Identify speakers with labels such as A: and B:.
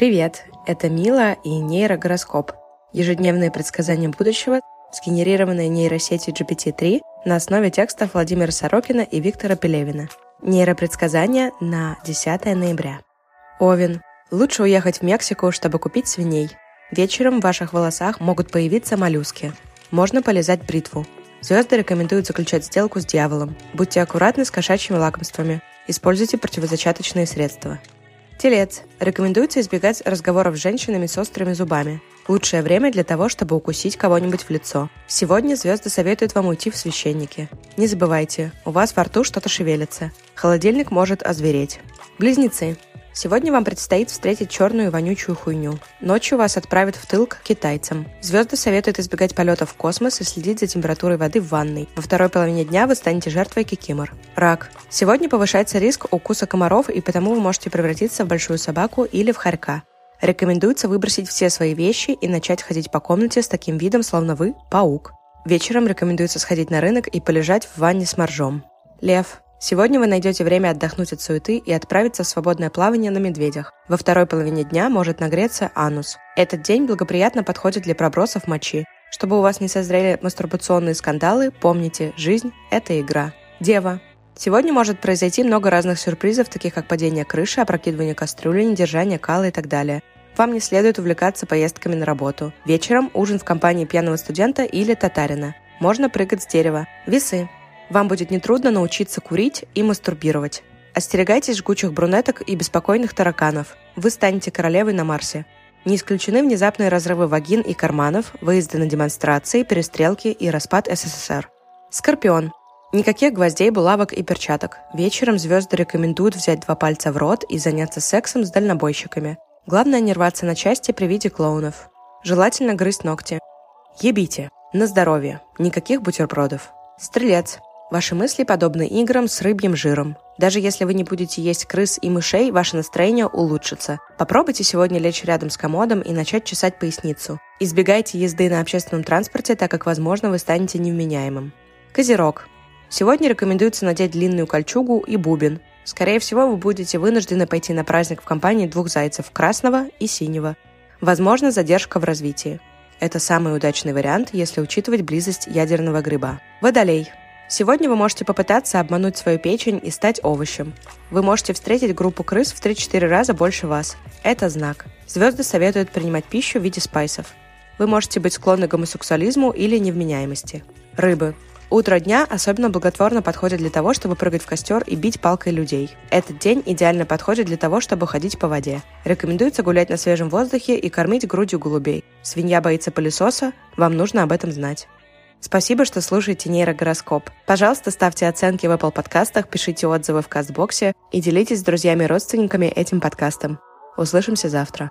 A: Привет, это Мила и нейрогороскоп. Ежедневные предсказания будущего, сгенерированные нейросетью GPT-3 на основе текстов Владимира Сорокина и Виктора Пелевина. Нейропредсказания на 10 ноября. Овен. Лучше уехать в Мексику, чтобы купить свиней. Вечером в ваших волосах могут появиться моллюски. Можно полезать бритву. Звезды рекомендуют заключать сделку с дьяволом. Будьте аккуратны с кошачьими лакомствами. Используйте противозачаточные средства. Телец. Рекомендуется избегать разговоров с женщинами с острыми зубами. Лучшее время для того, чтобы укусить кого-нибудь в лицо. Сегодня звезды советуют вам уйти в священники. Не забывайте, у вас во рту что-то шевелится. Холодильник может озвереть. Близнецы. Сегодня вам предстоит встретить черную и вонючую хуйню. Ночью вас отправят в тыл к китайцам. Звезды советуют избегать полетов в космос и следить за температурой воды в ванной. Во второй половине дня вы станете жертвой кикимор. Рак. Сегодня повышается риск укуса комаров, и потому вы можете превратиться в большую собаку или в хорька. Рекомендуется выбросить все свои вещи и начать ходить по комнате с таким видом, словно вы – паук. Вечером рекомендуется сходить на рынок и полежать в ванне с моржом. Лев. Сегодня вы найдете время отдохнуть от суеты и отправиться в свободное плавание на медведях. Во второй половине дня может нагреться анус. Этот день благоприятно подходит для пробросов мочи. Чтобы у вас не созрели мастурбационные скандалы, помните, жизнь – это игра. Дева. Сегодня может произойти много разных сюрпризов, таких как падение крыши, опрокидывание кастрюли, недержание кала и так далее. Вам не следует увлекаться поездками на работу. Вечером ужин в компании пьяного студента или татарина. Можно прыгать с дерева. Весы. Вам будет нетрудно научиться курить и мастурбировать. Остерегайтесь жгучих брюнеток и беспокойных тараканов. Вы станете королевой на Марсе. Не исключены внезапные разрывы вагин и карманов, выезды на демонстрации, перестрелки и распад СССР. Скорпион. Никаких гвоздей, булавок и перчаток. Вечером звезды рекомендуют взять два пальца в рот и заняться сексом с дальнобойщиками. Главное не рваться на части при виде клоунов. Желательно грызть ногти. Ебите. На здоровье. Никаких бутербродов. Стрелец. Ваши мысли подобны играм с рыбьим жиром. Даже если вы не будете есть крыс и мышей, ваше настроение улучшится. Попробуйте сегодня лечь рядом с комодом и начать чесать поясницу. Избегайте езды на общественном транспорте, так как, возможно, вы станете невменяемым. Козерог. Сегодня рекомендуется надеть длинную кольчугу и бубен. Скорее всего, вы будете вынуждены пойти на праздник в компании двух зайцев – красного и синего. Возможно, задержка в развитии. Это самый удачный вариант, если учитывать близость ядерного гриба. Водолей. Сегодня вы можете попытаться обмануть свою печень и стать овощем. Вы можете встретить группу крыс в 3-4 раза больше вас. Это знак. Звезды советуют принимать пищу в виде спайсов. Вы можете быть склонны к гомосексуализму или невменяемости. Рыбы. Утро дня особенно благотворно подходит для того, чтобы прыгать в костер и бить палкой людей. Этот день идеально подходит для того, чтобы ходить по воде. Рекомендуется гулять на свежем воздухе и кормить грудью голубей. Свинья боится пылесоса, вам нужно об этом знать. Спасибо, что слушаете нейрогороскоп. Пожалуйста, ставьте оценки в Apple подкастах, пишите отзывы в Кастбоксе и делитесь с друзьями и родственниками этим подкастом. Услышимся завтра.